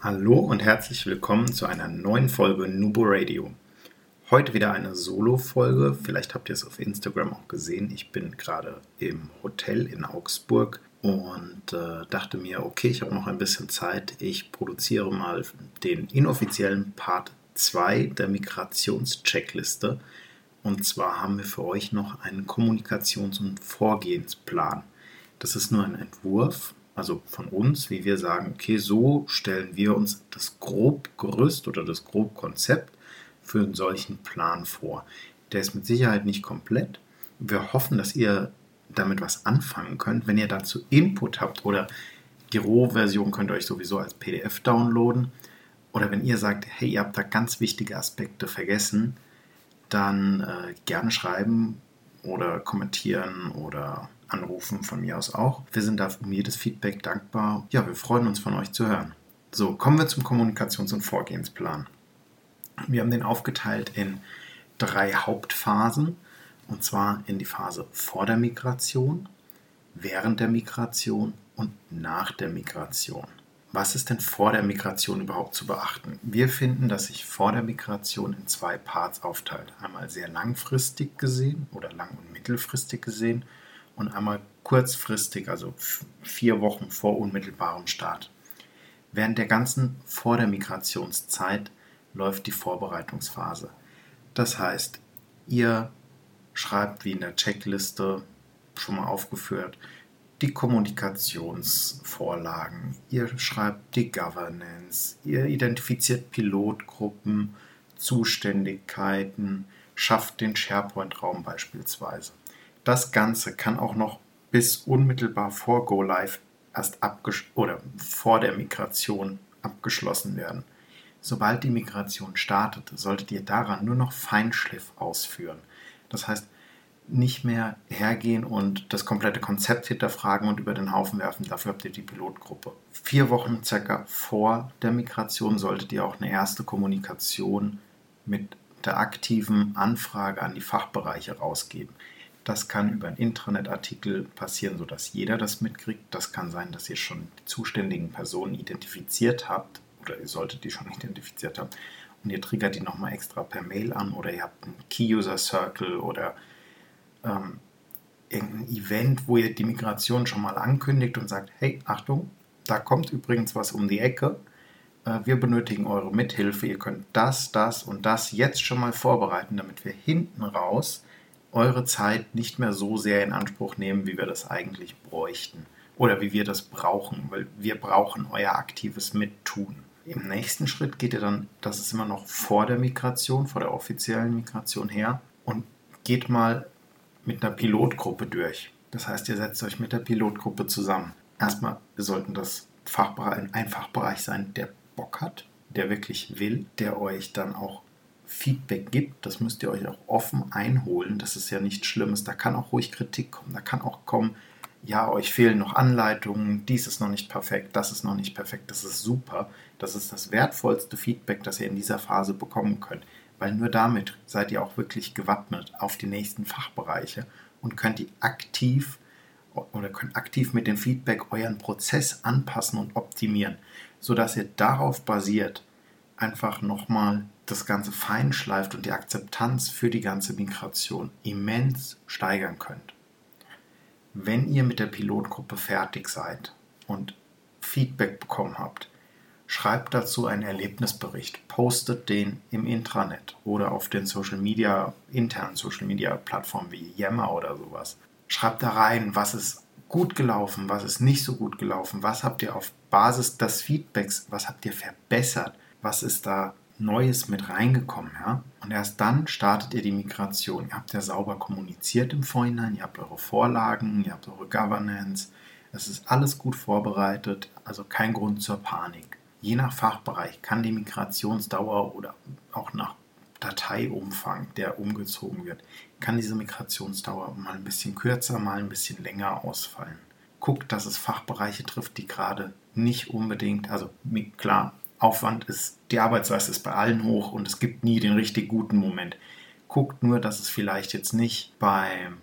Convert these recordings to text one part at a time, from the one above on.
Hallo und herzlich willkommen zu einer neuen Folge Nubo Radio. Heute wieder eine Solo-Folge. Vielleicht habt ihr es auf Instagram auch gesehen. Ich bin gerade im Hotel in Augsburg und äh, dachte mir, okay, ich habe noch ein bisschen Zeit. Ich produziere mal den inoffiziellen Part 2 der Migrationscheckliste. Und zwar haben wir für euch noch einen Kommunikations- und Vorgehensplan. Das ist nur ein Entwurf, also von uns, wie wir sagen, okay, so stellen wir uns das Grobgerüst oder das Grobkonzept für einen solchen Plan vor. Der ist mit Sicherheit nicht komplett. Wir hoffen, dass ihr damit was anfangen könnt. Wenn ihr dazu Input habt oder die Rohversion könnt ihr euch sowieso als PDF downloaden. Oder wenn ihr sagt, hey, ihr habt da ganz wichtige Aspekte vergessen, dann äh, gerne schreiben oder kommentieren oder anrufen von mir aus auch. Wir sind da um jedes Feedback dankbar. Ja, wir freuen uns von euch zu hören. So, kommen wir zum Kommunikations- und Vorgehensplan. Wir haben den aufgeteilt in drei Hauptphasen. Und zwar in die Phase vor der Migration, während der Migration und nach der Migration. Was ist denn vor der Migration überhaupt zu beachten? Wir finden, dass sich vor der Migration in zwei Parts aufteilt. Einmal sehr langfristig gesehen oder lang- und mittelfristig gesehen und einmal kurzfristig, also vier Wochen vor unmittelbarem Start. Während der ganzen vor der Migrationszeit läuft die Vorbereitungsphase. Das heißt, ihr schreibt wie in der Checkliste schon mal aufgeführt, die Kommunikationsvorlagen, ihr schreibt die Governance, ihr identifiziert Pilotgruppen, Zuständigkeiten, schafft den SharePoint-Raum beispielsweise. Das Ganze kann auch noch bis unmittelbar vor Go Live erst oder vor der Migration abgeschlossen werden. Sobald die Migration startet, solltet ihr daran nur noch Feinschliff ausführen. Das heißt, nicht mehr hergehen und das komplette Konzept hinterfragen und über den Haufen werfen. Dafür habt ihr die Pilotgruppe. Vier Wochen circa vor der Migration solltet ihr auch eine erste Kommunikation mit der aktiven Anfrage an die Fachbereiche rausgeben. Das kann über einen Intranet-Artikel passieren, sodass jeder das mitkriegt. Das kann sein, dass ihr schon die zuständigen Personen identifiziert habt oder ihr solltet die schon identifiziert haben und ihr triggert die nochmal extra per Mail an oder ihr habt einen Key-User-Circle oder ähm, irgendein Event, wo ihr die Migration schon mal ankündigt und sagt, hey, Achtung, da kommt übrigens was um die Ecke. Äh, wir benötigen eure Mithilfe. Ihr könnt das, das und das jetzt schon mal vorbereiten, damit wir hinten raus eure Zeit nicht mehr so sehr in Anspruch nehmen, wie wir das eigentlich bräuchten oder wie wir das brauchen, weil wir brauchen euer aktives Mittun. Im nächsten Schritt geht ihr dann, das ist immer noch vor der Migration, vor der offiziellen Migration her und geht mal mit einer Pilotgruppe durch. Das heißt, ihr setzt euch mit der Pilotgruppe zusammen. Erstmal, wir sollten das Fachbereich, ein Fachbereich sein, der Bock hat, der wirklich will, der euch dann auch Feedback gibt. Das müsst ihr euch auch offen einholen. Das ist ja nichts Schlimmes. Da kann auch ruhig Kritik kommen. Da kann auch kommen, ja, euch fehlen noch Anleitungen, dies ist noch nicht perfekt, das ist noch nicht perfekt, das ist super. Das ist das wertvollste Feedback, das ihr in dieser Phase bekommen könnt weil nur damit seid ihr auch wirklich gewappnet auf die nächsten Fachbereiche und könnt die aktiv oder könnt aktiv mit dem Feedback euren Prozess anpassen und optimieren, sodass ihr darauf basiert einfach nochmal das Ganze feinschleift und die Akzeptanz für die ganze Migration immens steigern könnt. Wenn ihr mit der Pilotgruppe fertig seid und Feedback bekommen habt, Schreibt dazu einen Erlebnisbericht, postet den im Intranet oder auf den Social Media, internen Social Media Plattformen wie Yammer oder sowas. Schreibt da rein, was ist gut gelaufen, was ist nicht so gut gelaufen, was habt ihr auf Basis des Feedbacks, was habt ihr verbessert, was ist da Neues mit reingekommen, ja? Und erst dann startet ihr die Migration. Ihr habt ja sauber kommuniziert im Vorhinein, ihr habt eure Vorlagen, ihr habt eure Governance, es ist alles gut vorbereitet, also kein Grund zur Panik. Je nach Fachbereich kann die Migrationsdauer oder auch nach Dateiumfang, der umgezogen wird, kann diese Migrationsdauer mal ein bisschen kürzer, mal ein bisschen länger ausfallen. Guckt, dass es Fachbereiche trifft, die gerade nicht unbedingt, also klar, Aufwand ist, die Arbeitsleistung ist bei allen hoch und es gibt nie den richtig guten Moment. Guckt nur, dass es vielleicht jetzt nicht beim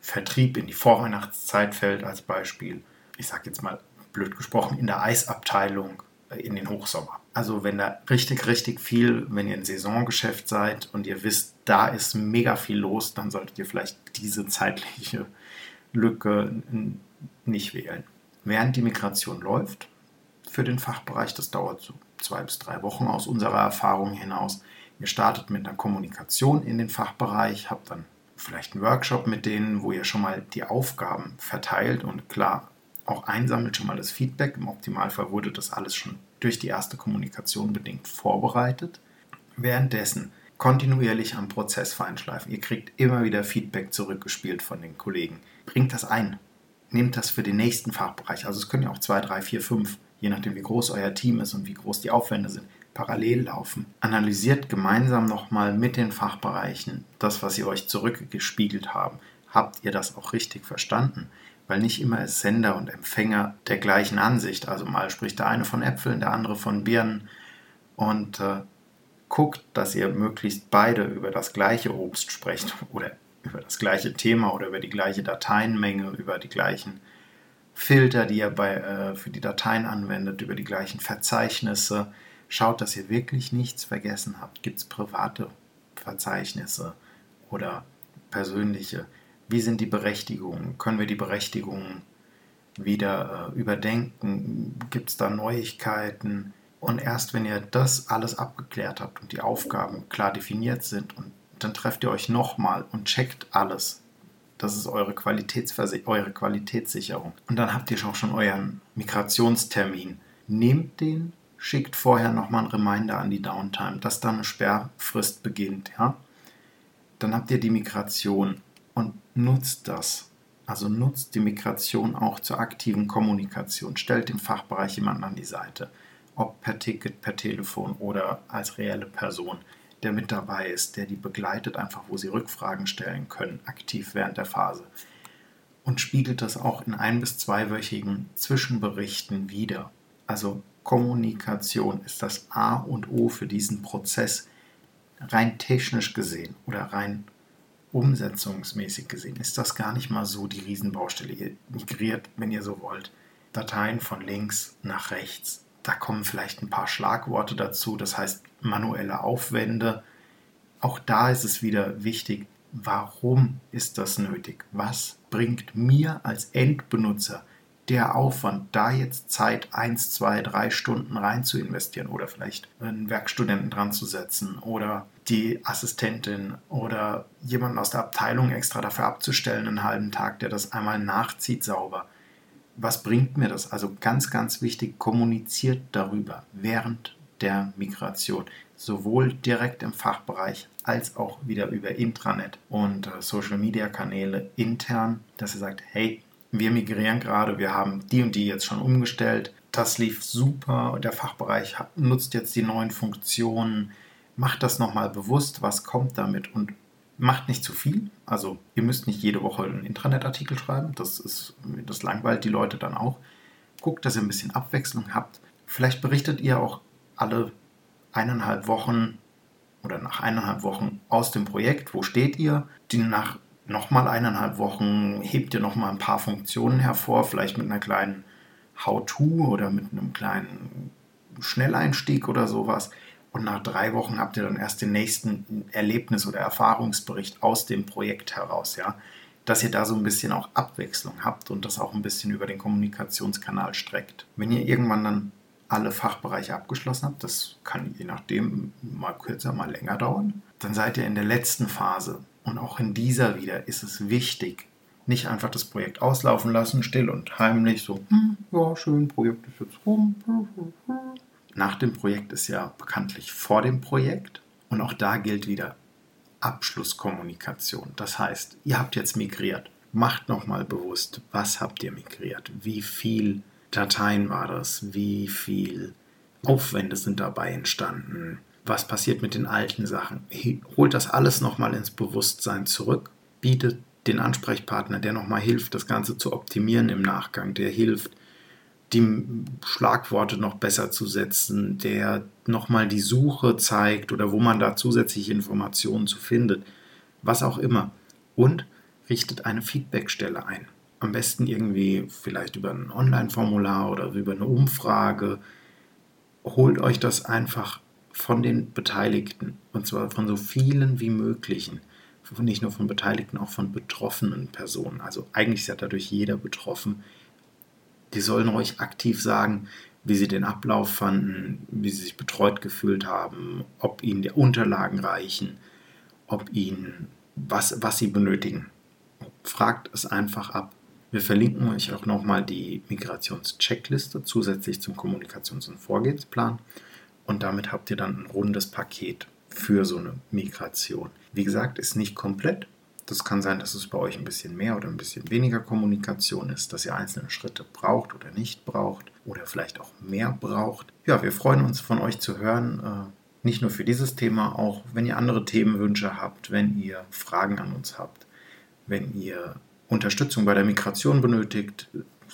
Vertrieb in die Vorweihnachtszeit fällt als Beispiel. Ich sage jetzt mal blöd gesprochen, in der Eisabteilung äh, in den Hochsommer. Also wenn da richtig, richtig viel, wenn ihr ein Saisongeschäft seid und ihr wisst, da ist mega viel los, dann solltet ihr vielleicht diese zeitliche Lücke nicht wählen. Während die Migration läuft, für den Fachbereich, das dauert so zwei bis drei Wochen aus unserer Erfahrung hinaus. Ihr startet mit einer Kommunikation in den Fachbereich, habt dann vielleicht einen Workshop mit denen, wo ihr schon mal die Aufgaben verteilt und klar auch einsammelt schon mal das Feedback. Im Optimalfall wurde das alles schon durch die erste Kommunikation bedingt vorbereitet. Währenddessen kontinuierlich am Prozess feinschleifen. Ihr kriegt immer wieder Feedback zurückgespielt von den Kollegen. Bringt das ein. Nehmt das für den nächsten Fachbereich. Also es können ja auch zwei, drei, vier, fünf, je nachdem wie groß euer Team ist und wie groß die Aufwände sind, parallel laufen. Analysiert gemeinsam nochmal mit den Fachbereichen das, was sie euch zurückgespiegelt haben. Habt ihr das auch richtig verstanden? Weil nicht immer ist Sender und Empfänger der gleichen Ansicht. Also mal spricht der eine von Äpfeln, der andere von Birnen. Und äh, guckt, dass ihr möglichst beide über das gleiche Obst sprecht oder über das gleiche Thema oder über die gleiche Dateienmenge, über die gleichen Filter, die ihr bei, äh, für die Dateien anwendet, über die gleichen Verzeichnisse. Schaut, dass ihr wirklich nichts vergessen habt. Gibt es private Verzeichnisse oder persönliche? Wie sind die Berechtigungen? Können wir die Berechtigungen wieder äh, überdenken? Gibt es da Neuigkeiten? Und erst wenn ihr das alles abgeklärt habt und die Aufgaben klar definiert sind, und dann trefft ihr euch nochmal und checkt alles. Das ist eure, eure Qualitätssicherung. Und dann habt ihr auch schon euren Migrationstermin. Nehmt den, schickt vorher nochmal einen Reminder an die Downtime, dass da eine Sperrfrist beginnt. Ja? Dann habt ihr die Migration und nutzt das. Also nutzt die Migration auch zur aktiven Kommunikation. Stellt dem Fachbereich jemanden an die Seite ob per Ticket, per Telefon oder als reelle Person, der mit dabei ist, der die begleitet, einfach wo sie Rückfragen stellen können, aktiv während der Phase. Und spiegelt das auch in ein- bis zweiwöchigen Zwischenberichten wieder. Also Kommunikation ist das A und O für diesen Prozess, rein technisch gesehen oder rein umsetzungsmäßig gesehen, ist das gar nicht mal so die Riesenbaustelle. Ihr migriert, wenn ihr so wollt, Dateien von links nach rechts da kommen vielleicht ein paar Schlagworte dazu, das heißt manuelle Aufwände. Auch da ist es wieder wichtig, warum ist das nötig? Was bringt mir als Endbenutzer der Aufwand, da jetzt Zeit 1, 2, 3 Stunden rein zu investieren oder vielleicht einen Werkstudenten dran zu setzen oder die Assistentin oder jemanden aus der Abteilung extra dafür abzustellen, einen halben Tag, der das einmal nachzieht sauber was bringt mir das? Also ganz, ganz wichtig, kommuniziert darüber während der Migration, sowohl direkt im Fachbereich als auch wieder über Intranet und äh, Social-Media-Kanäle intern, dass ihr sagt, hey, wir migrieren gerade, wir haben die und die jetzt schon umgestellt, das lief super, der Fachbereich nutzt jetzt die neuen Funktionen, macht das nochmal bewusst, was kommt damit? Und macht nicht zu viel. Also ihr müsst nicht jede Woche einen Intranet-Artikel schreiben. Das, ist, das langweilt die Leute dann auch. Guckt, dass ihr ein bisschen Abwechslung habt. Vielleicht berichtet ihr auch alle eineinhalb Wochen oder nach eineinhalb Wochen aus dem Projekt, wo steht ihr. Die nach nochmal eineinhalb Wochen hebt ihr nochmal ein paar Funktionen hervor, vielleicht mit einer kleinen How-To oder mit einem kleinen Schnelleinstieg oder sowas. Und nach drei Wochen habt ihr dann erst den nächsten Erlebnis- oder Erfahrungsbericht aus dem Projekt heraus, ja. Dass ihr da so ein bisschen auch Abwechslung habt und das auch ein bisschen über den Kommunikationskanal streckt. Wenn ihr irgendwann dann alle Fachbereiche abgeschlossen habt, das kann je nachdem mal kürzer, mal länger dauern, dann seid ihr in der letzten Phase. Und auch in dieser wieder ist es wichtig, nicht einfach das Projekt auslaufen lassen, still und heimlich, so, hm, ja, schön, Projekt ist jetzt rum, nach dem Projekt ist ja bekanntlich vor dem Projekt. Und auch da gilt wieder Abschlusskommunikation. Das heißt, ihr habt jetzt migriert. Macht nochmal bewusst, was habt ihr migriert? Wie viel Dateien war das? Wie viel Aufwände sind dabei entstanden? Was passiert mit den alten Sachen? Holt das alles nochmal ins Bewusstsein zurück, bietet den Ansprechpartner, der nochmal hilft, das Ganze zu optimieren im Nachgang, der hilft, die Schlagworte noch besser zu setzen, der nochmal die Suche zeigt oder wo man da zusätzliche Informationen zu findet, was auch immer. Und richtet eine Feedbackstelle ein. Am besten irgendwie vielleicht über ein Online-Formular oder über eine Umfrage. Holt euch das einfach von den Beteiligten und zwar von so vielen wie möglichen. Nicht nur von Beteiligten, auch von betroffenen Personen. Also eigentlich ist ja dadurch jeder betroffen die sollen euch aktiv sagen, wie sie den Ablauf fanden, wie sie sich betreut gefühlt haben, ob ihnen die Unterlagen reichen, ob ihnen was, was sie benötigen. Fragt es einfach ab. Wir verlinken euch auch nochmal die Migrationscheckliste zusätzlich zum Kommunikations- und Vorgehensplan. Und damit habt ihr dann ein rundes Paket für so eine Migration. Wie gesagt, ist nicht komplett, das kann sein, dass es bei euch ein bisschen mehr oder ein bisschen weniger Kommunikation ist, dass ihr einzelne Schritte braucht oder nicht braucht oder vielleicht auch mehr braucht. Ja, wir freuen uns von euch zu hören. Äh, nicht nur für dieses Thema, auch wenn ihr andere Themenwünsche habt, wenn ihr Fragen an uns habt, wenn ihr Unterstützung bei der Migration benötigt,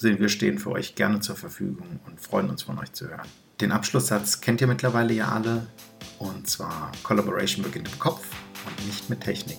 wir stehen für euch gerne zur Verfügung und freuen uns von euch zu hören. Den Abschlusssatz kennt ihr mittlerweile ja alle und zwar Collaboration beginnt im Kopf und nicht mit Technik.